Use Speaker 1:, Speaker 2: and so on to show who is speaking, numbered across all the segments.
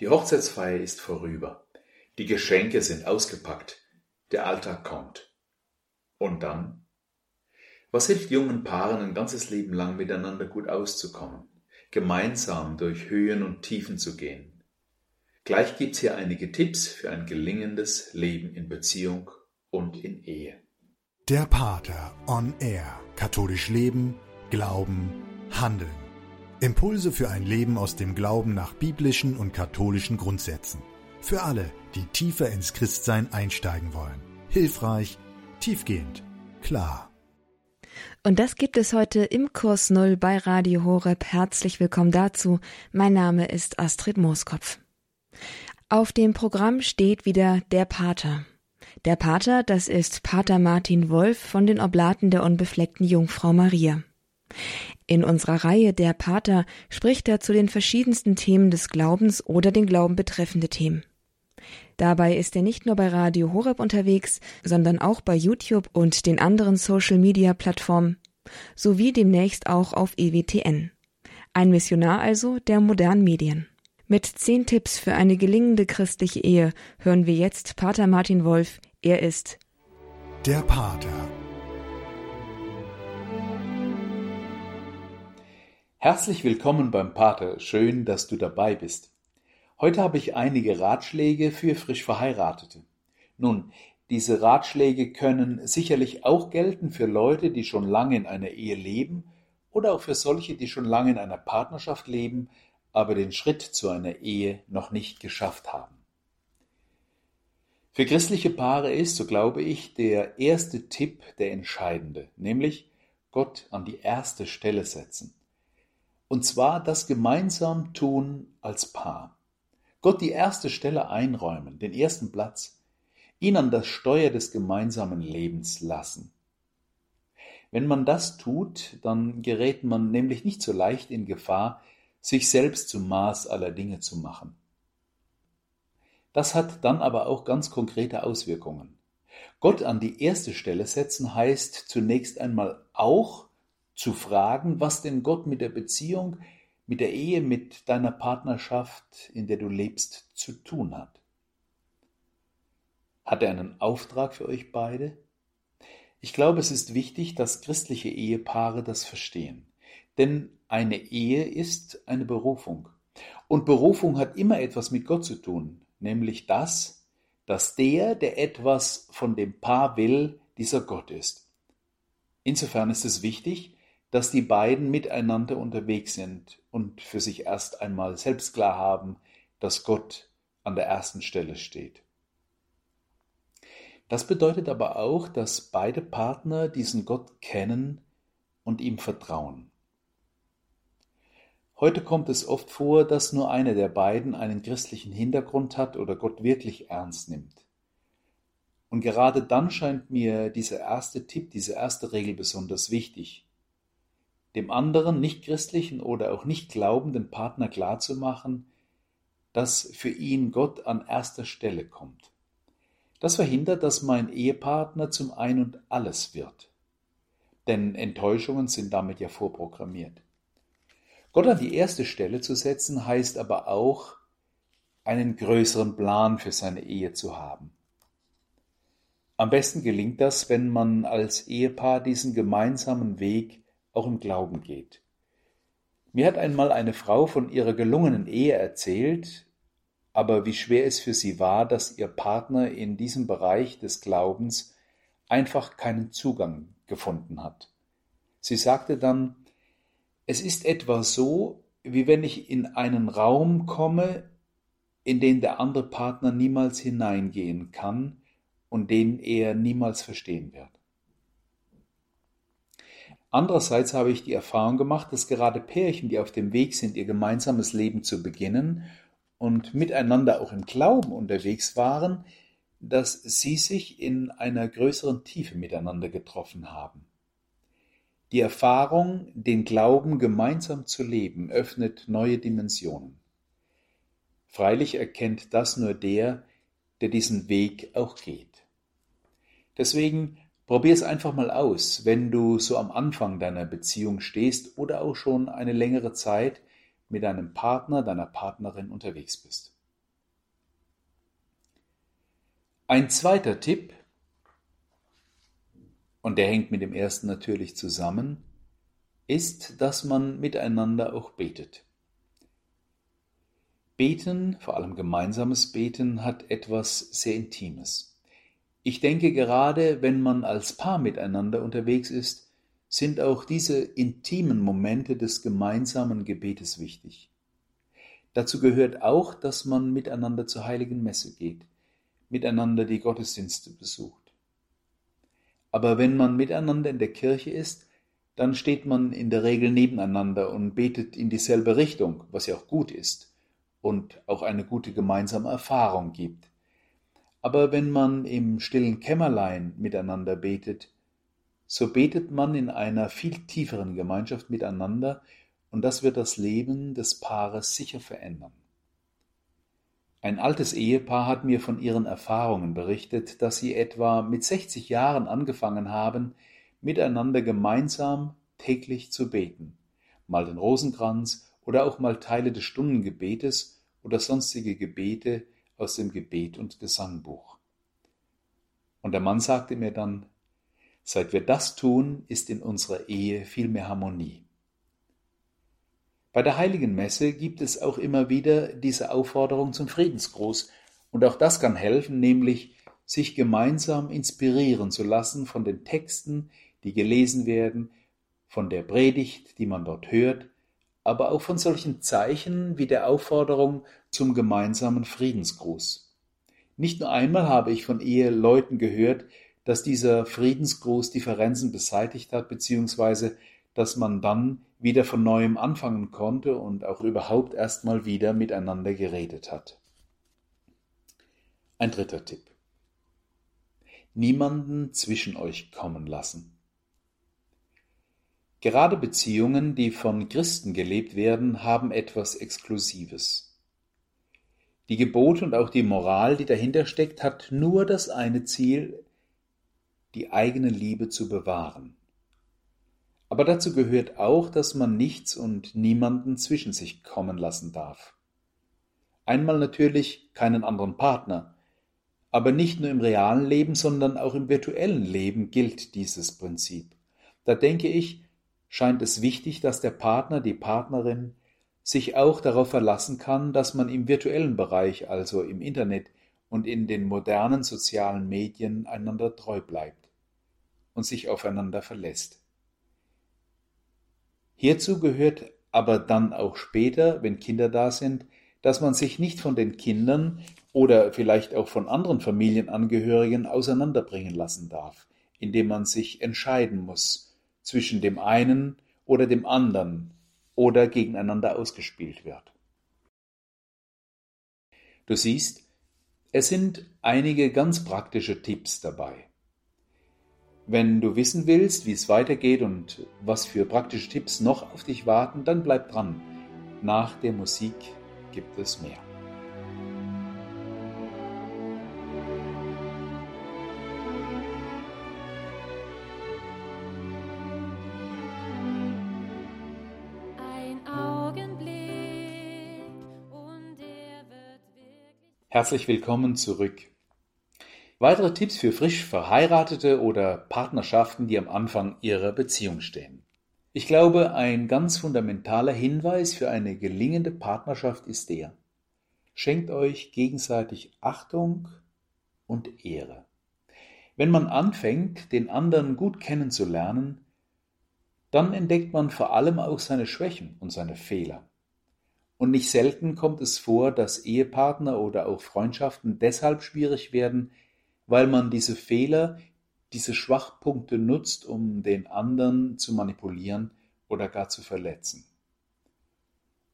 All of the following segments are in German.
Speaker 1: Die Hochzeitsfeier ist vorüber. Die Geschenke sind ausgepackt. Der Alltag kommt. Und dann? Was hilft jungen Paaren ein ganzes Leben lang miteinander gut auszukommen, gemeinsam durch Höhen und Tiefen zu gehen? Gleich gibt's hier einige Tipps für ein gelingendes Leben in Beziehung und in Ehe.
Speaker 2: Der Pater on Air. Katholisch leben, glauben, handeln. Impulse für ein Leben aus dem Glauben nach biblischen und katholischen Grundsätzen. Für alle, die tiefer ins Christsein einsteigen wollen. Hilfreich, tiefgehend, klar.
Speaker 3: Und das gibt es heute im Kurs Null bei Radio Horeb. Herzlich willkommen dazu. Mein Name ist Astrid Mooskopf. Auf dem Programm steht wieder der Pater. Der Pater, das ist Pater Martin Wolf von den Oblaten der unbefleckten Jungfrau Maria. In unserer Reihe Der Pater spricht er zu den verschiedensten Themen des Glaubens oder den Glauben betreffende Themen. Dabei ist er nicht nur bei Radio Horeb unterwegs, sondern auch bei YouTube und den anderen Social-Media-Plattformen sowie demnächst auch auf EWTN. Ein Missionar also der modernen Medien. Mit zehn Tipps für eine gelingende christliche Ehe hören wir jetzt Pater Martin Wolf. Er ist
Speaker 2: der Pater.
Speaker 1: Herzlich willkommen beim Pater, schön, dass du dabei bist. Heute habe ich einige Ratschläge für frisch Verheiratete. Nun, diese Ratschläge können sicherlich auch gelten für Leute, die schon lange in einer Ehe leben oder auch für solche, die schon lange in einer Partnerschaft leben, aber den Schritt zu einer Ehe noch nicht geschafft haben. Für christliche Paare ist, so glaube ich, der erste Tipp der entscheidende, nämlich Gott an die erste Stelle setzen. Und zwar das gemeinsam tun als Paar. Gott die erste Stelle einräumen, den ersten Platz, ihn an das Steuer des gemeinsamen Lebens lassen. Wenn man das tut, dann gerät man nämlich nicht so leicht in Gefahr, sich selbst zum Maß aller Dinge zu machen. Das hat dann aber auch ganz konkrete Auswirkungen. Gott an die erste Stelle setzen heißt zunächst einmal auch zu fragen, was denn Gott mit der Beziehung, mit der Ehe, mit deiner Partnerschaft, in der du lebst, zu tun hat. Hat er einen Auftrag für euch beide? Ich glaube, es ist wichtig, dass christliche Ehepaare das verstehen. Denn eine Ehe ist eine Berufung. Und Berufung hat immer etwas mit Gott zu tun, nämlich das, dass der, der etwas von dem Paar will, dieser Gott ist. Insofern ist es wichtig, dass die beiden miteinander unterwegs sind und für sich erst einmal selbst klar haben, dass Gott an der ersten Stelle steht. Das bedeutet aber auch, dass beide Partner diesen Gott kennen und ihm vertrauen. Heute kommt es oft vor, dass nur einer der beiden einen christlichen Hintergrund hat oder Gott wirklich ernst nimmt. Und gerade dann scheint mir dieser erste Tipp, diese erste Regel besonders wichtig dem anderen nichtchristlichen oder auch nicht glaubenden Partner klarzumachen, dass für ihn Gott an erster Stelle kommt. Das verhindert, dass mein Ehepartner zum Ein und alles wird. Denn Enttäuschungen sind damit ja vorprogrammiert. Gott an die erste Stelle zu setzen, heißt aber auch, einen größeren Plan für seine Ehe zu haben. Am besten gelingt das, wenn man als Ehepaar diesen gemeinsamen Weg auch im Glauben geht. Mir hat einmal eine Frau von ihrer gelungenen Ehe erzählt, aber wie schwer es für sie war, dass ihr Partner in diesem Bereich des Glaubens einfach keinen Zugang gefunden hat. Sie sagte dann, es ist etwa so, wie wenn ich in einen Raum komme, in den der andere Partner niemals hineingehen kann und den er niemals verstehen wird. Andererseits habe ich die Erfahrung gemacht, dass gerade Pärchen, die auf dem Weg sind, ihr gemeinsames Leben zu beginnen und miteinander auch im Glauben unterwegs waren, dass sie sich in einer größeren Tiefe miteinander getroffen haben. Die Erfahrung, den Glauben gemeinsam zu leben, öffnet neue Dimensionen. Freilich erkennt das nur der, der diesen Weg auch geht. Deswegen Probier es einfach mal aus, wenn du so am Anfang deiner Beziehung stehst oder auch schon eine längere Zeit mit deinem Partner, deiner Partnerin unterwegs bist. Ein zweiter Tipp, und der hängt mit dem ersten natürlich zusammen, ist, dass man miteinander auch betet. Beten, vor allem gemeinsames Beten, hat etwas sehr Intimes. Ich denke gerade, wenn man als Paar miteinander unterwegs ist, sind auch diese intimen Momente des gemeinsamen Gebetes wichtig. Dazu gehört auch, dass man miteinander zur heiligen Messe geht, miteinander die Gottesdienste besucht. Aber wenn man miteinander in der Kirche ist, dann steht man in der Regel nebeneinander und betet in dieselbe Richtung, was ja auch gut ist und auch eine gute gemeinsame Erfahrung gibt. Aber wenn man im stillen Kämmerlein miteinander betet, so betet man in einer viel tieferen Gemeinschaft miteinander und das wird das Leben des Paares sicher verändern. Ein altes Ehepaar hat mir von ihren Erfahrungen berichtet, dass sie etwa mit 60 Jahren angefangen haben, miteinander gemeinsam täglich zu beten, mal den Rosenkranz oder auch mal Teile des Stundengebetes oder sonstige Gebete aus dem Gebet und Gesangbuch. Und der Mann sagte mir dann, seit wir das tun, ist in unserer Ehe viel mehr Harmonie. Bei der heiligen Messe gibt es auch immer wieder diese Aufforderung zum Friedensgruß, und auch das kann helfen, nämlich sich gemeinsam inspirieren zu lassen von den Texten, die gelesen werden, von der Predigt, die man dort hört, aber auch von solchen Zeichen wie der Aufforderung zum gemeinsamen Friedensgruß. Nicht nur einmal habe ich von Eheleuten gehört, dass dieser Friedensgruß Differenzen beseitigt hat, beziehungsweise dass man dann wieder von neuem anfangen konnte und auch überhaupt erstmal wieder miteinander geredet hat. Ein dritter Tipp. Niemanden zwischen euch kommen lassen. Gerade Beziehungen, die von Christen gelebt werden, haben etwas Exklusives. Die Gebote und auch die Moral, die dahinter steckt, hat nur das eine Ziel, die eigene Liebe zu bewahren. Aber dazu gehört auch, dass man nichts und niemanden zwischen sich kommen lassen darf. Einmal natürlich keinen anderen Partner, aber nicht nur im realen Leben, sondern auch im virtuellen Leben gilt dieses Prinzip. Da denke ich, scheint es wichtig, dass der Partner, die Partnerin sich auch darauf verlassen kann, dass man im virtuellen Bereich, also im Internet und in den modernen sozialen Medien einander treu bleibt und sich aufeinander verlässt. Hierzu gehört aber dann auch später, wenn Kinder da sind, dass man sich nicht von den Kindern oder vielleicht auch von anderen Familienangehörigen auseinanderbringen lassen darf, indem man sich entscheiden muss zwischen dem einen oder dem anderen oder gegeneinander ausgespielt wird. Du siehst, es sind einige ganz praktische Tipps dabei. Wenn du wissen willst, wie es weitergeht und was für praktische Tipps noch auf dich warten, dann bleib dran. Nach der Musik gibt es mehr. Herzlich willkommen zurück Weitere Tipps für frisch Verheiratete oder Partnerschaften, die am Anfang ihrer Beziehung stehen. Ich glaube, ein ganz fundamentaler Hinweis für eine gelingende Partnerschaft ist der: Schenkt euch gegenseitig Achtung und Ehre. Wenn man anfängt, den anderen gut kennenzulernen, dann entdeckt man vor allem auch seine Schwächen und seine Fehler. Und nicht selten kommt es vor, dass Ehepartner oder auch Freundschaften deshalb schwierig werden, weil man diese Fehler, diese Schwachpunkte nutzt, um den anderen zu manipulieren oder gar zu verletzen.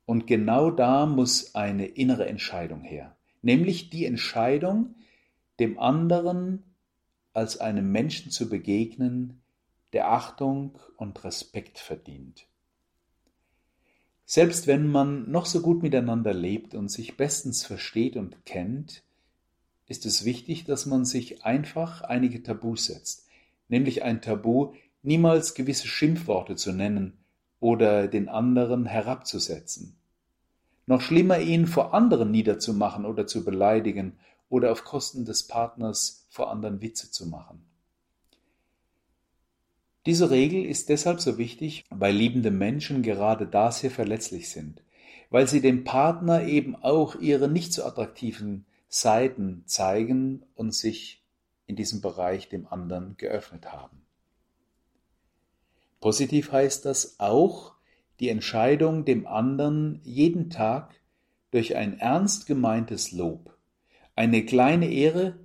Speaker 1: Und genau da muss eine innere Entscheidung her, nämlich die Entscheidung, dem anderen als einem Menschen zu begegnen, der Achtung und Respekt verdient. Selbst wenn man noch so gut miteinander lebt und sich bestens versteht und kennt, ist es wichtig, dass man sich einfach einige Tabus setzt, nämlich ein Tabu, niemals gewisse Schimpfworte zu nennen oder den anderen herabzusetzen. noch schlimmer, ihn vor anderen niederzumachen oder zu beleidigen oder auf Kosten des Partners vor anderen Witze zu machen. Diese Regel ist deshalb so wichtig, weil liebende Menschen gerade da sehr verletzlich sind, weil sie dem Partner eben auch ihre nicht so attraktiven Seiten zeigen und sich in diesem Bereich dem anderen geöffnet haben. Positiv heißt das auch, die Entscheidung, dem anderen jeden Tag durch ein ernst gemeintes Lob, eine kleine Ehre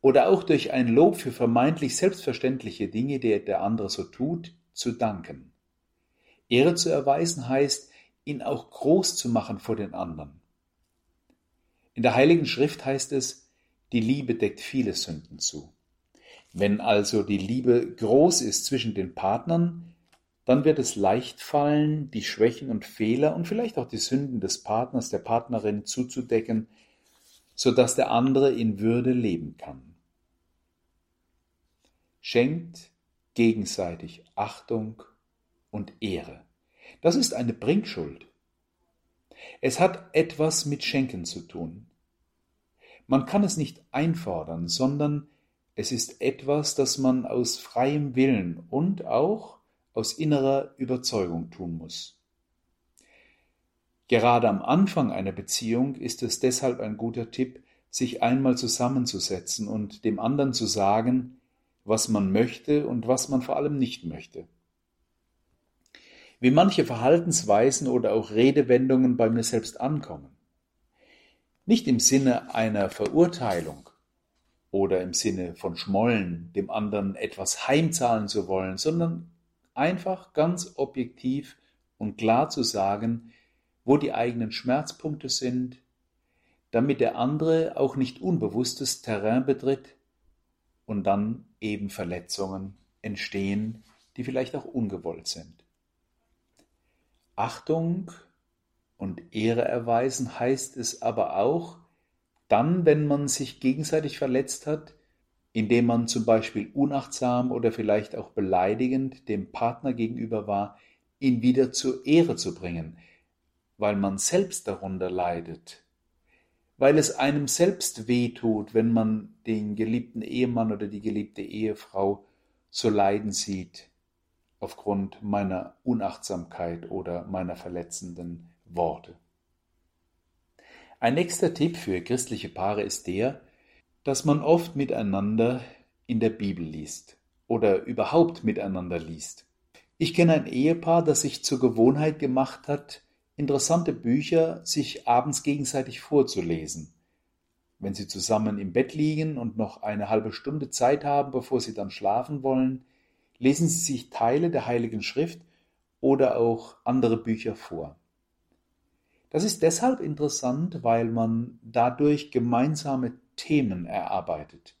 Speaker 1: oder auch durch ein Lob für vermeintlich selbstverständliche Dinge, die der andere so tut, zu danken. Ehre zu erweisen heißt, ihn auch groß zu machen vor den anderen. In der Heiligen Schrift heißt es, die Liebe deckt viele Sünden zu. Wenn also die Liebe groß ist zwischen den Partnern, dann wird es leicht fallen, die Schwächen und Fehler und vielleicht auch die Sünden des Partners, der Partnerin zuzudecken, so dass der andere in Würde leben kann. Schenkt gegenseitig Achtung und Ehre. Das ist eine Bringschuld. Es hat etwas mit Schenken zu tun. Man kann es nicht einfordern, sondern es ist etwas, das man aus freiem Willen und auch aus innerer Überzeugung tun muss. Gerade am Anfang einer Beziehung ist es deshalb ein guter Tipp, sich einmal zusammenzusetzen und dem anderen zu sagen, was man möchte und was man vor allem nicht möchte. Wie manche Verhaltensweisen oder auch Redewendungen bei mir selbst ankommen. Nicht im Sinne einer Verurteilung oder im Sinne von Schmollen, dem anderen etwas heimzahlen zu wollen, sondern einfach ganz objektiv und klar zu sagen, wo die eigenen Schmerzpunkte sind, damit der andere auch nicht unbewusstes Terrain betritt, und dann eben Verletzungen entstehen, die vielleicht auch ungewollt sind. Achtung und Ehre erweisen heißt es aber auch, dann, wenn man sich gegenseitig verletzt hat, indem man zum Beispiel unachtsam oder vielleicht auch beleidigend dem Partner gegenüber war, ihn wieder zur Ehre zu bringen, weil man selbst darunter leidet, weil es einem selbst wehtut, wenn man den geliebten Ehemann oder die geliebte Ehefrau so leiden sieht aufgrund meiner Unachtsamkeit oder meiner verletzenden Worte. Ein nächster Tipp für christliche Paare ist der, dass man oft miteinander in der Bibel liest oder überhaupt miteinander liest. Ich kenne ein Ehepaar, das sich zur Gewohnheit gemacht hat, interessante Bücher sich abends gegenseitig vorzulesen. Wenn sie zusammen im Bett liegen und noch eine halbe Stunde Zeit haben, bevor sie dann schlafen wollen, lesen sie sich Teile der Heiligen Schrift oder auch andere Bücher vor. Das ist deshalb interessant, weil man dadurch gemeinsame Themen erarbeitet.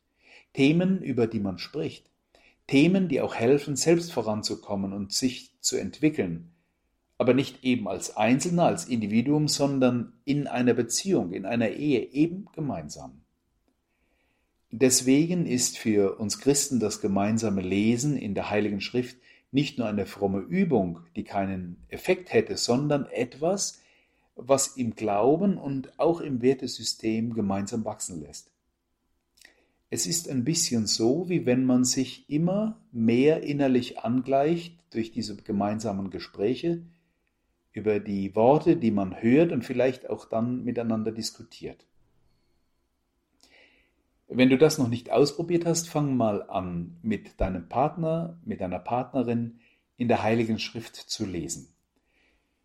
Speaker 1: Themen, über die man spricht. Themen, die auch helfen, selbst voranzukommen und sich zu entwickeln, aber nicht eben als Einzelner, als Individuum, sondern in einer Beziehung, in einer Ehe, eben gemeinsam. Deswegen ist für uns Christen das gemeinsame Lesen in der Heiligen Schrift nicht nur eine fromme Übung, die keinen Effekt hätte, sondern etwas, was im Glauben und auch im Wertesystem gemeinsam wachsen lässt. Es ist ein bisschen so, wie wenn man sich immer mehr innerlich angleicht durch diese gemeinsamen Gespräche, über die Worte, die man hört und vielleicht auch dann miteinander diskutiert. Wenn du das noch nicht ausprobiert hast, fang mal an, mit deinem Partner, mit deiner Partnerin in der Heiligen Schrift zu lesen.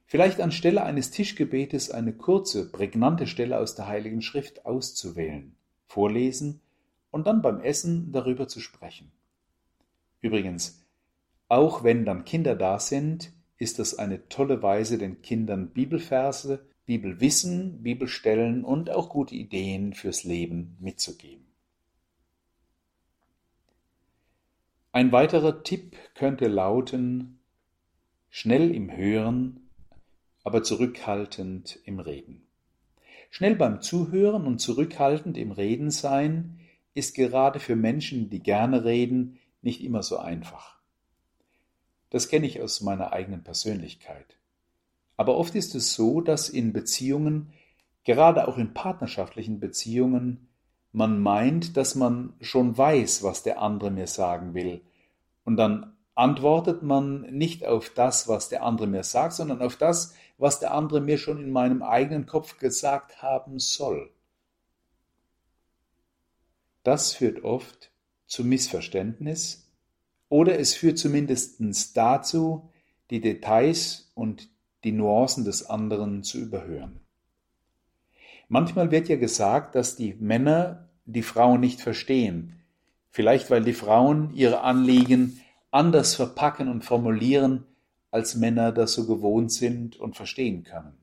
Speaker 1: Vielleicht anstelle eines Tischgebetes eine kurze, prägnante Stelle aus der Heiligen Schrift auszuwählen, vorlesen und dann beim Essen darüber zu sprechen. Übrigens, auch wenn dann Kinder da sind, ist es eine tolle Weise, den Kindern Bibelverse, Bibelwissen, Bibelstellen und auch gute Ideen fürs Leben mitzugeben. Ein weiterer Tipp könnte lauten, schnell im Hören, aber zurückhaltend im Reden. Schnell beim Zuhören und zurückhaltend im Reden sein ist gerade für Menschen, die gerne reden, nicht immer so einfach. Das kenne ich aus meiner eigenen Persönlichkeit. Aber oft ist es so, dass in Beziehungen, gerade auch in partnerschaftlichen Beziehungen, man meint, dass man schon weiß, was der andere mir sagen will. Und dann antwortet man nicht auf das, was der andere mir sagt, sondern auf das, was der andere mir schon in meinem eigenen Kopf gesagt haben soll. Das führt oft zu Missverständnis oder es führt zumindest dazu, die Details und die Nuancen des anderen zu überhören. Manchmal wird ja gesagt, dass die Männer die Frauen nicht verstehen, vielleicht weil die Frauen ihre Anliegen anders verpacken und formulieren, als Männer das so gewohnt sind und verstehen können.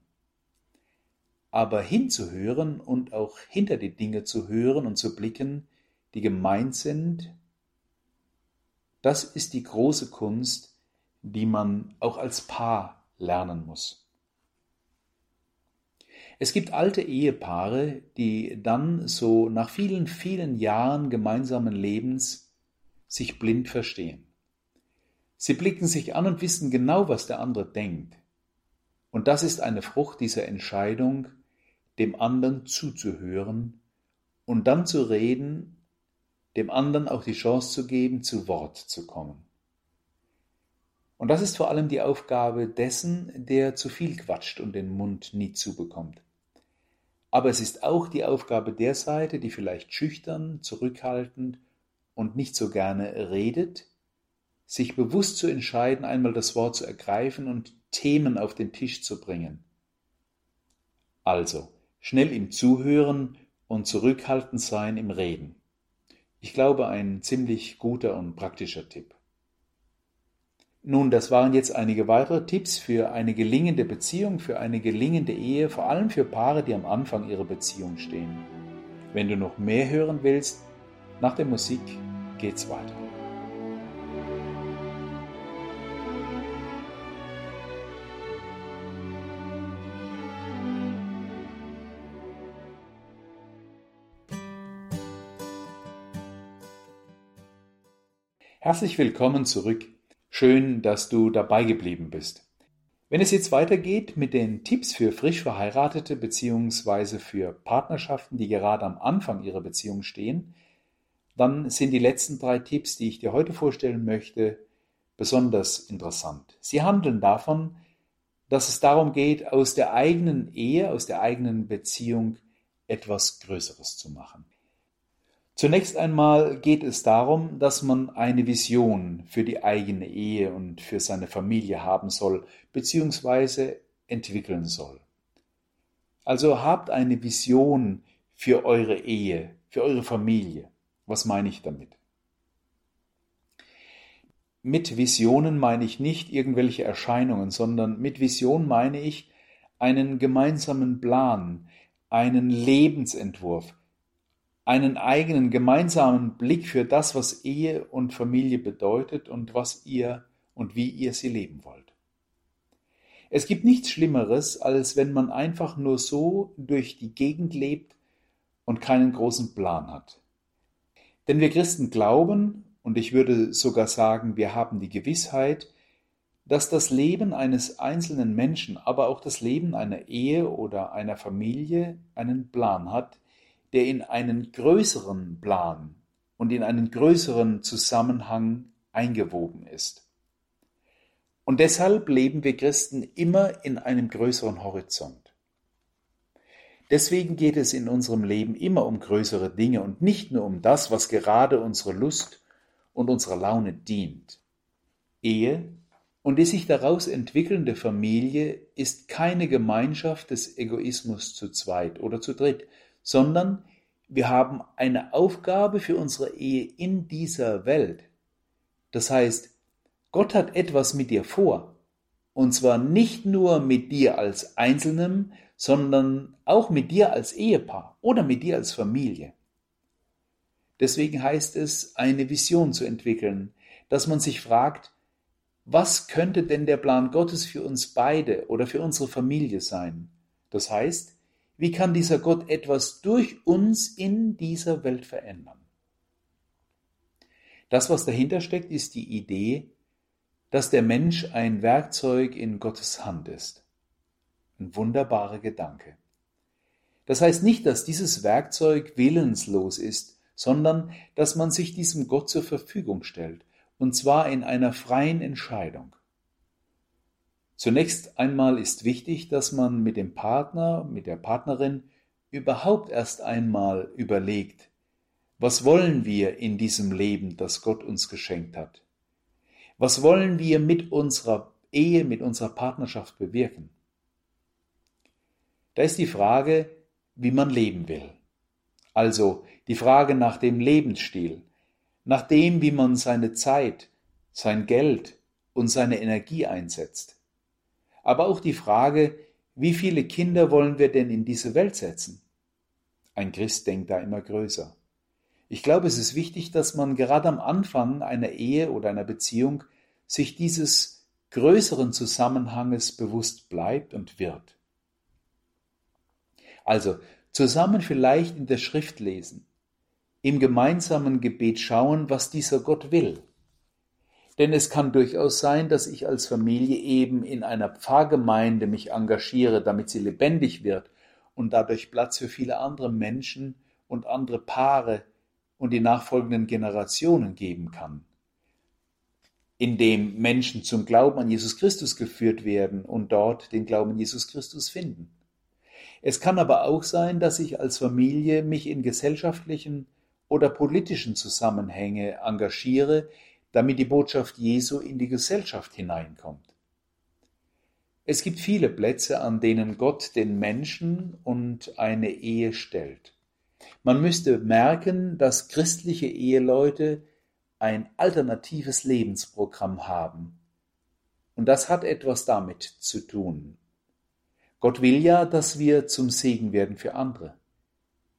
Speaker 1: Aber hinzuhören und auch hinter die Dinge zu hören und zu blicken, die gemeint sind, das ist die große Kunst, die man auch als Paar lernen muss. Es gibt alte Ehepaare, die dann so nach vielen, vielen Jahren gemeinsamen Lebens sich blind verstehen. Sie blicken sich an und wissen genau, was der andere denkt. Und das ist eine Frucht dieser Entscheidung, dem anderen zuzuhören und dann zu reden, dem anderen auch die Chance zu geben, zu Wort zu kommen. Und das ist vor allem die Aufgabe dessen, der zu viel quatscht und den Mund nie zubekommt. Aber es ist auch die Aufgabe der Seite, die vielleicht schüchtern, zurückhaltend und nicht so gerne redet, sich bewusst zu entscheiden, einmal das Wort zu ergreifen und Themen auf den Tisch zu bringen. Also, schnell im Zuhören und zurückhaltend sein im Reden. Ich glaube, ein ziemlich guter und praktischer Tipp. Nun, das waren jetzt einige weitere Tipps für eine gelingende Beziehung, für eine gelingende Ehe, vor allem für Paare, die am Anfang ihrer Beziehung stehen. Wenn du noch mehr hören willst, nach der Musik geht's weiter. Herzlich willkommen zurück. Schön, dass du dabei geblieben bist. Wenn es jetzt weitergeht mit den Tipps für frisch Verheiratete bzw. für Partnerschaften, die gerade am Anfang ihrer Beziehung stehen, dann sind die letzten drei Tipps, die ich dir heute vorstellen möchte, besonders interessant. Sie handeln davon, dass es darum geht, aus der eigenen Ehe, aus der eigenen Beziehung etwas Größeres zu machen. Zunächst einmal geht es darum, dass man eine Vision für die eigene Ehe und für seine Familie haben soll bzw. entwickeln soll. Also habt eine Vision für eure Ehe, für eure Familie. Was meine ich damit? Mit Visionen meine ich nicht irgendwelche Erscheinungen, sondern mit Vision meine ich einen gemeinsamen Plan, einen Lebensentwurf, einen eigenen gemeinsamen Blick für das, was Ehe und Familie bedeutet und was ihr und wie ihr sie leben wollt. Es gibt nichts Schlimmeres, als wenn man einfach nur so durch die Gegend lebt und keinen großen Plan hat. Denn wir Christen glauben, und ich würde sogar sagen, wir haben die Gewissheit, dass das Leben eines einzelnen Menschen, aber auch das Leben einer Ehe oder einer Familie einen Plan hat, der in einen größeren Plan und in einen größeren Zusammenhang eingewoben ist. Und deshalb leben wir Christen immer in einem größeren Horizont. Deswegen geht es in unserem Leben immer um größere Dinge und nicht nur um das, was gerade unsere Lust und unserer Laune dient. Ehe und die sich daraus entwickelnde Familie ist keine Gemeinschaft des Egoismus zu zweit oder zu dritt, sondern wir haben eine Aufgabe für unsere Ehe in dieser Welt. Das heißt, Gott hat etwas mit dir vor. Und zwar nicht nur mit dir als Einzelnem, sondern auch mit dir als Ehepaar oder mit dir als Familie. Deswegen heißt es, eine Vision zu entwickeln, dass man sich fragt, was könnte denn der Plan Gottes für uns beide oder für unsere Familie sein? Das heißt, wie kann dieser Gott etwas durch uns in dieser Welt verändern? Das, was dahinter steckt, ist die Idee, dass der Mensch ein Werkzeug in Gottes Hand ist. Ein wunderbarer Gedanke. Das heißt nicht, dass dieses Werkzeug willenslos ist, sondern dass man sich diesem Gott zur Verfügung stellt, und zwar in einer freien Entscheidung. Zunächst einmal ist wichtig, dass man mit dem Partner, mit der Partnerin überhaupt erst einmal überlegt, was wollen wir in diesem Leben, das Gott uns geschenkt hat? Was wollen wir mit unserer Ehe, mit unserer Partnerschaft bewirken? Da ist die Frage, wie man leben will. Also die Frage nach dem Lebensstil, nach dem, wie man seine Zeit, sein Geld und seine Energie einsetzt. Aber auch die Frage, wie viele Kinder wollen wir denn in diese Welt setzen? Ein Christ denkt da immer größer. Ich glaube, es ist wichtig, dass man gerade am Anfang einer Ehe oder einer Beziehung sich dieses größeren Zusammenhanges bewusst bleibt und wird. Also zusammen vielleicht in der Schrift lesen, im gemeinsamen Gebet schauen, was dieser Gott will. Denn es kann durchaus sein, dass ich als Familie eben in einer Pfarrgemeinde mich engagiere, damit sie lebendig wird und dadurch Platz für viele andere Menschen und andere Paare und die nachfolgenden Generationen geben kann, indem Menschen zum Glauben an Jesus Christus geführt werden und dort den Glauben an Jesus Christus finden. Es kann aber auch sein, dass ich als Familie mich in gesellschaftlichen oder politischen Zusammenhänge engagiere, damit die Botschaft Jesu in die Gesellschaft hineinkommt. Es gibt viele Plätze, an denen Gott den Menschen und eine Ehe stellt. Man müsste merken, dass christliche Eheleute ein alternatives Lebensprogramm haben. Und das hat etwas damit zu tun. Gott will ja, dass wir zum Segen werden für andere.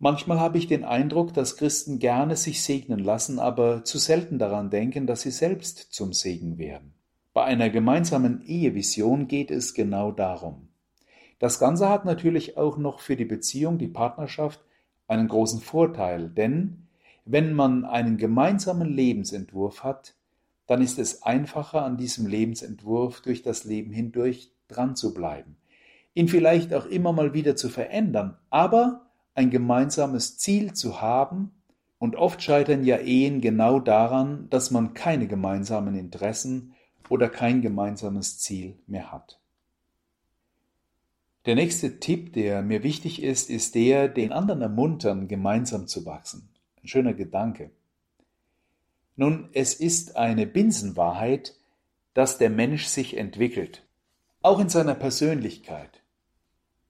Speaker 1: Manchmal habe ich den Eindruck, dass Christen gerne sich segnen lassen, aber zu selten daran denken, dass sie selbst zum Segen werden. Bei einer gemeinsamen Ehevision geht es genau darum. Das Ganze hat natürlich auch noch für die Beziehung, die Partnerschaft, einen großen Vorteil, denn wenn man einen gemeinsamen Lebensentwurf hat, dann ist es einfacher, an diesem Lebensentwurf durch das Leben hindurch dran zu bleiben, ihn vielleicht auch immer mal wieder zu verändern, aber ein gemeinsames Ziel zu haben, und oft scheitern ja Ehen genau daran, dass man keine gemeinsamen Interessen oder kein gemeinsames Ziel mehr hat. Der nächste Tipp, der mir wichtig ist, ist der, den anderen ermuntern, gemeinsam zu wachsen. Ein schöner Gedanke. Nun, es ist eine Binsenwahrheit, dass der Mensch sich entwickelt, auch in seiner Persönlichkeit.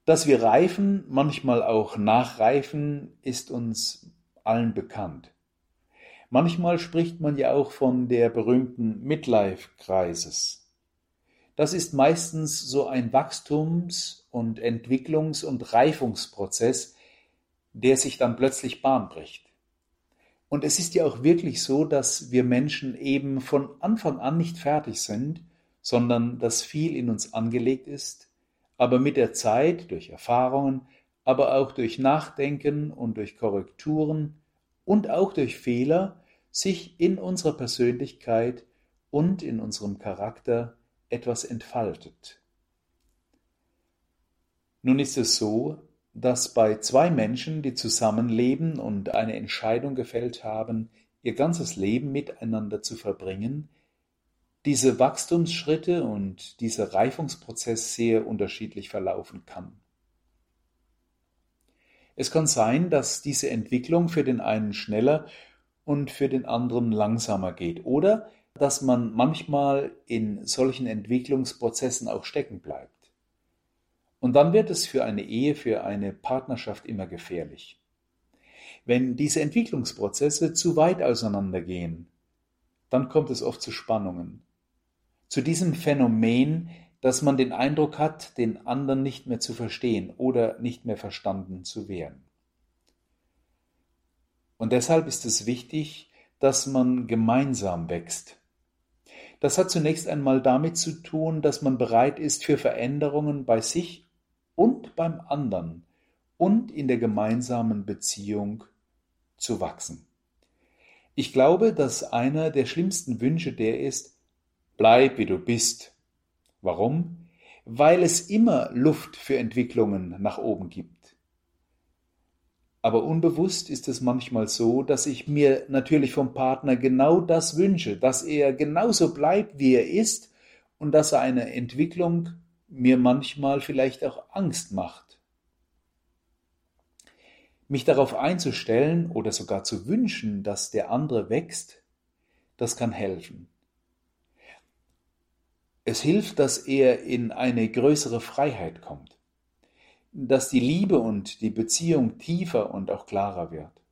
Speaker 1: Dass wir reifen, manchmal auch nachreifen, ist uns allen bekannt. Manchmal spricht man ja auch von der berühmten Midlife-Crisis. Das ist meistens so ein Wachstums- und Entwicklungs- und Reifungsprozess, der sich dann plötzlich Bahn bricht. Und es ist ja auch wirklich so, dass wir Menschen eben von Anfang an nicht fertig sind, sondern dass viel in uns angelegt ist, aber mit der Zeit, durch Erfahrungen, aber auch durch Nachdenken und durch Korrekturen und auch durch Fehler sich in unserer Persönlichkeit und in unserem Charakter etwas entfaltet. Nun ist es so, dass bei zwei Menschen, die zusammenleben und eine Entscheidung gefällt haben, ihr ganzes Leben miteinander zu verbringen, diese Wachstumsschritte und dieser Reifungsprozess sehr unterschiedlich verlaufen kann. Es kann sein, dass diese Entwicklung für den einen schneller und für den anderen langsamer geht oder dass man manchmal in solchen Entwicklungsprozessen auch stecken bleibt. Und dann wird es für eine Ehe, für eine Partnerschaft immer gefährlich. Wenn diese Entwicklungsprozesse zu weit auseinandergehen, dann kommt es oft zu Spannungen zu diesem Phänomen, dass man den Eindruck hat, den anderen nicht mehr zu verstehen oder nicht mehr verstanden zu werden. Und deshalb ist es wichtig, dass man gemeinsam wächst. Das hat zunächst einmal damit zu tun, dass man bereit ist für Veränderungen bei sich und beim anderen und in der gemeinsamen Beziehung zu wachsen. Ich glaube, dass einer der schlimmsten Wünsche der ist, Bleib wie du bist. Warum? weil es immer Luft für Entwicklungen nach oben gibt. Aber unbewusst ist es manchmal so, dass ich mir natürlich vom Partner genau das wünsche, dass er genauso bleibt, wie er ist und dass er eine Entwicklung mir manchmal vielleicht auch Angst macht. Mich darauf einzustellen oder sogar zu wünschen, dass der andere wächst, das kann helfen. Es hilft, dass er in eine größere Freiheit kommt, dass die Liebe und die Beziehung tiefer und auch klarer wird.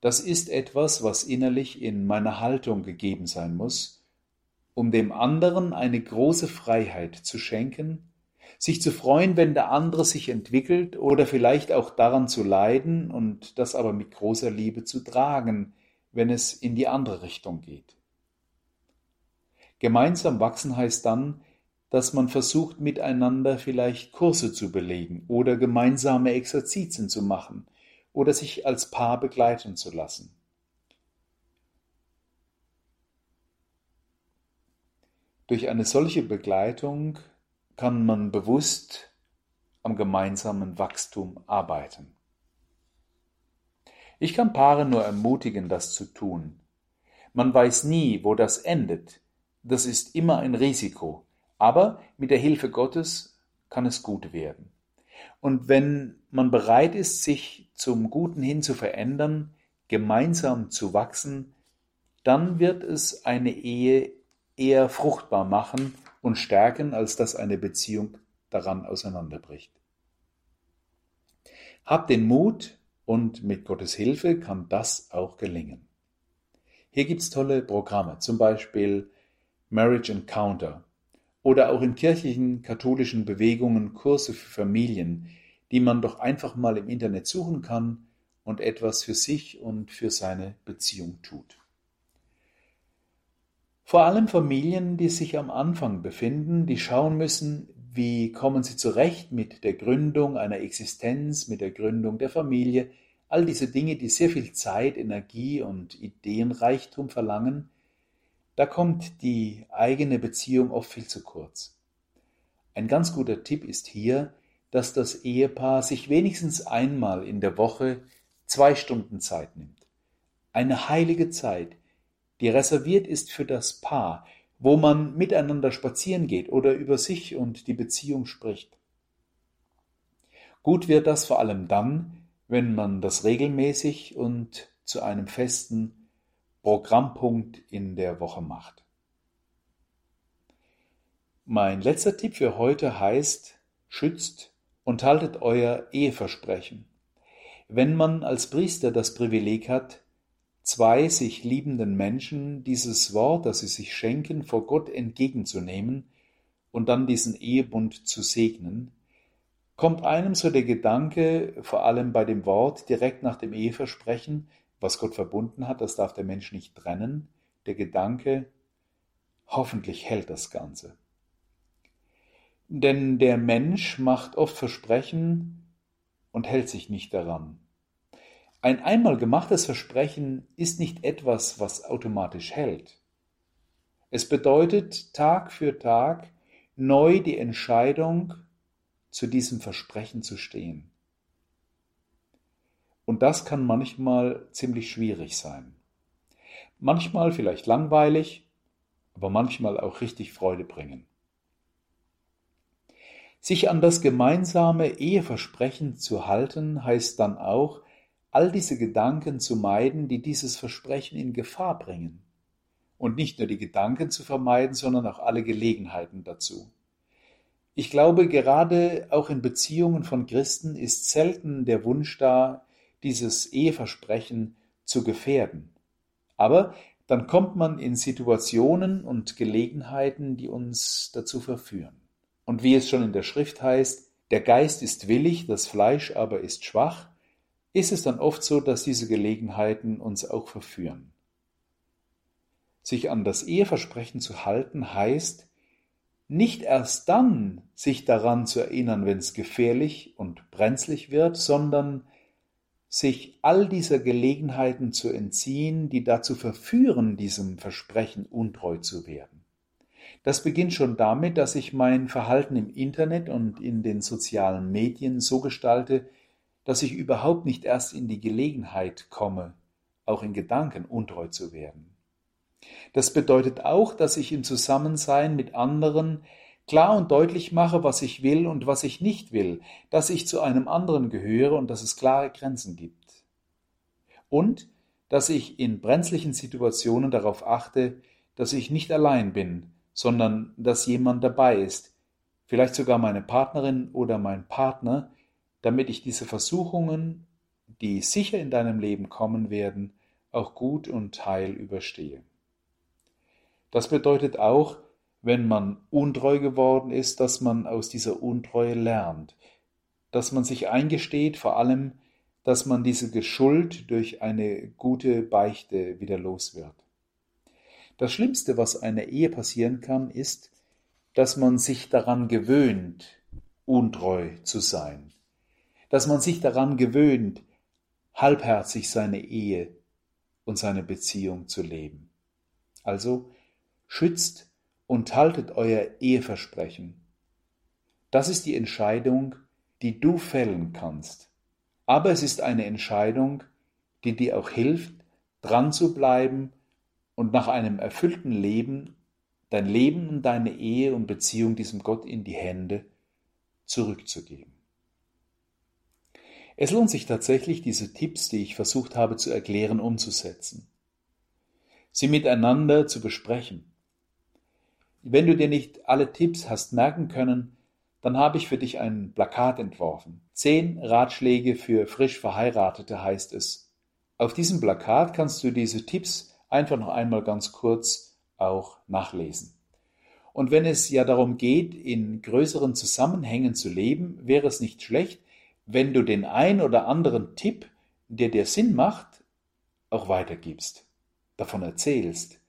Speaker 1: Das ist etwas, was innerlich in meiner Haltung gegeben sein muss, um dem anderen eine große Freiheit zu schenken, sich zu freuen, wenn der andere sich entwickelt oder vielleicht auch daran zu leiden und das aber mit großer Liebe zu tragen, wenn es in die andere Richtung geht. Gemeinsam wachsen heißt dann, dass man versucht, miteinander vielleicht Kurse zu belegen oder gemeinsame Exerzitien zu machen oder sich als Paar begleiten zu lassen. Durch eine solche Begleitung kann man bewusst am gemeinsamen Wachstum arbeiten. Ich kann Paare nur ermutigen, das zu tun. Man weiß nie, wo das endet. Das ist immer ein Risiko. Aber mit der Hilfe Gottes kann es gut werden. Und wenn man bereit ist, sich zum Guten hin zu verändern, gemeinsam zu wachsen, dann wird es eine Ehe eher fruchtbar machen und stärken, als dass eine Beziehung daran auseinanderbricht. Hab den Mut und mit Gottes Hilfe kann das auch gelingen. Hier gibt's tolle Programme, zum Beispiel Marriage Encounter oder auch in kirchlichen katholischen Bewegungen Kurse für Familien, die man doch einfach mal im Internet suchen kann und etwas für sich und für seine Beziehung tut. Vor allem Familien, die sich am Anfang befinden, die schauen müssen, wie kommen sie zurecht mit der Gründung einer Existenz, mit der Gründung der Familie, all diese Dinge, die sehr viel Zeit, Energie und Ideenreichtum verlangen, da kommt die eigene Beziehung oft viel zu kurz. Ein ganz guter Tipp ist hier, dass das Ehepaar sich wenigstens einmal in der Woche zwei Stunden Zeit nimmt. Eine heilige Zeit, die reserviert ist für das Paar, wo man miteinander spazieren geht oder über sich und die Beziehung spricht. Gut wird das vor allem dann, wenn man das regelmäßig und zu einem festen Programmpunkt in der Woche macht. Mein letzter Tipp für heute heißt, schützt und haltet euer Eheversprechen. Wenn man als Priester das Privileg hat, zwei sich liebenden Menschen dieses Wort, das sie sich schenken, vor Gott entgegenzunehmen und dann diesen Ehebund zu segnen, kommt einem so der Gedanke, vor allem bei dem Wort direkt nach dem Eheversprechen, was Gott verbunden hat, das darf der Mensch nicht trennen, der Gedanke, hoffentlich hält das Ganze. Denn der Mensch macht oft Versprechen und hält sich nicht daran. Ein einmal gemachtes Versprechen ist nicht etwas, was automatisch hält. Es bedeutet Tag für Tag neu die Entscheidung, zu diesem Versprechen zu stehen. Und das kann manchmal ziemlich schwierig sein. Manchmal vielleicht langweilig, aber manchmal auch richtig Freude bringen. Sich an das gemeinsame Eheversprechen zu halten, heißt dann auch, all diese Gedanken zu meiden, die dieses Versprechen in Gefahr bringen. Und nicht nur die Gedanken zu vermeiden, sondern auch alle Gelegenheiten dazu. Ich glaube, gerade auch in Beziehungen von Christen ist selten der Wunsch da, dieses Eheversprechen zu gefährden. Aber dann kommt man in Situationen und Gelegenheiten, die uns dazu verführen. Und wie es schon in der Schrift heißt, der Geist ist willig, das Fleisch aber ist schwach, ist es dann oft so, dass diese Gelegenheiten uns auch verführen. Sich an das Eheversprechen zu halten heißt, nicht erst dann sich daran zu erinnern, wenn es gefährlich und brenzlig wird, sondern sich all dieser Gelegenheiten zu entziehen, die dazu verführen, diesem Versprechen untreu zu werden. Das beginnt schon damit, dass ich mein Verhalten im Internet und in den sozialen Medien so gestalte, dass ich überhaupt nicht erst in die Gelegenheit komme, auch in Gedanken untreu zu werden. Das bedeutet auch, dass ich im Zusammensein mit anderen klar und deutlich mache, was ich will und was ich nicht will, dass ich zu einem anderen gehöre und dass es klare Grenzen gibt. Und dass ich in brenzlichen Situationen darauf achte, dass ich nicht allein bin, sondern dass jemand dabei ist, vielleicht sogar meine Partnerin oder mein Partner, damit ich diese Versuchungen, die sicher in deinem Leben kommen werden, auch gut und heil überstehe. Das bedeutet auch, wenn man untreu geworden ist, dass man aus dieser Untreue lernt, dass man sich eingesteht, vor allem, dass man diese Schuld durch eine gute Beichte wieder los wird. Das Schlimmste, was einer Ehe passieren kann, ist, dass man sich daran gewöhnt, untreu zu sein, dass man sich daran gewöhnt, halbherzig seine Ehe und seine Beziehung zu leben. Also schützt und haltet euer Eheversprechen. Das ist die Entscheidung, die du fällen kannst. Aber es ist eine Entscheidung, die dir auch hilft, dran zu bleiben und nach einem erfüllten Leben dein Leben und deine Ehe und Beziehung diesem Gott in die Hände zurückzugeben. Es lohnt sich tatsächlich, diese Tipps, die ich versucht habe zu erklären, umzusetzen. Sie miteinander zu besprechen wenn du dir nicht alle Tipps hast merken können, dann habe ich für dich ein Plakat entworfen. Zehn Ratschläge für frisch Verheiratete heißt es. Auf diesem Plakat kannst du diese Tipps einfach noch einmal ganz kurz auch nachlesen. Und wenn es ja darum geht, in größeren Zusammenhängen zu leben, wäre es nicht schlecht, wenn du den ein oder anderen Tipp, der dir Sinn macht, auch weitergibst, davon erzählst.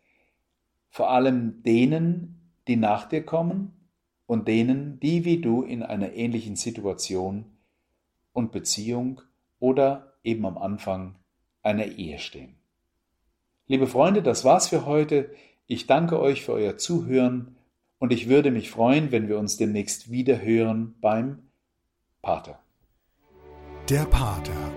Speaker 1: Vor allem denen, die nach dir kommen und denen, die wie du in einer ähnlichen Situation und Beziehung oder eben am Anfang einer Ehe stehen. Liebe Freunde, das war's für heute. Ich danke euch für euer Zuhören und ich würde mich freuen, wenn wir uns demnächst wieder hören beim Pater.
Speaker 2: Der Pater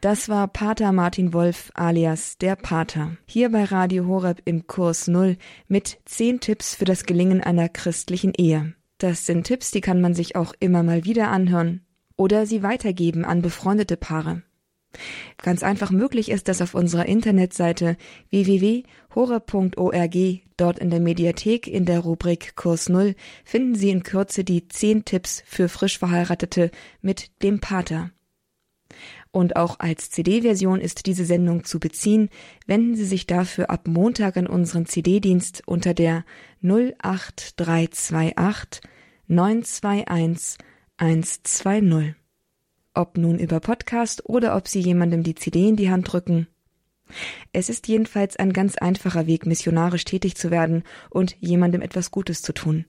Speaker 3: Das war Pater Martin Wolf alias der Pater. Hier bei Radio Horeb im Kurs Null mit zehn Tipps für das Gelingen einer christlichen Ehe. Das sind Tipps, die kann man sich auch immer mal wieder anhören oder sie weitergeben an befreundete Paare. Ganz einfach möglich ist das auf unserer Internetseite www.hore.org. Dort in der Mediathek in der Rubrik Kurs Null finden Sie in Kürze die zehn Tipps für frisch Verheiratete mit dem Pater. Und auch als CD-Version ist diese Sendung zu beziehen. Wenden Sie sich dafür ab Montag an unseren CD-Dienst unter der 08328 921 120. Ob nun über Podcast oder ob Sie jemandem die CD in die Hand drücken. Es ist jedenfalls ein ganz einfacher Weg, missionarisch tätig zu werden und jemandem etwas Gutes zu tun.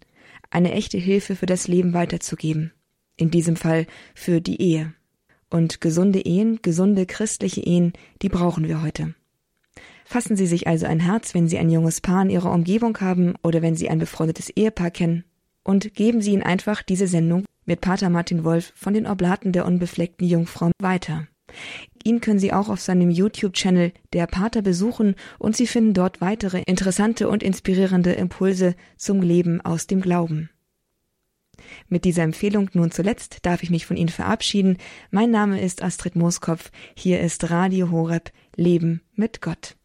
Speaker 3: Eine echte Hilfe für das Leben weiterzugeben. In diesem Fall für die Ehe. Und gesunde Ehen, gesunde christliche Ehen, die brauchen wir heute. Fassen Sie sich also ein Herz, wenn Sie ein junges Paar in Ihrer Umgebung haben oder wenn Sie ein befreundetes Ehepaar kennen und geben Sie ihnen einfach diese Sendung mit Pater Martin Wolf von den Oblaten der unbefleckten Jungfrau weiter. Ihn können Sie auch auf seinem YouTube-Channel Der Pater besuchen und Sie finden dort weitere interessante und inspirierende Impulse zum Leben aus dem Glauben. Mit dieser Empfehlung nun zuletzt darf ich mich von Ihnen verabschieden. Mein Name ist Astrid Mooskopf. Hier ist Radio Horeb Leben mit Gott.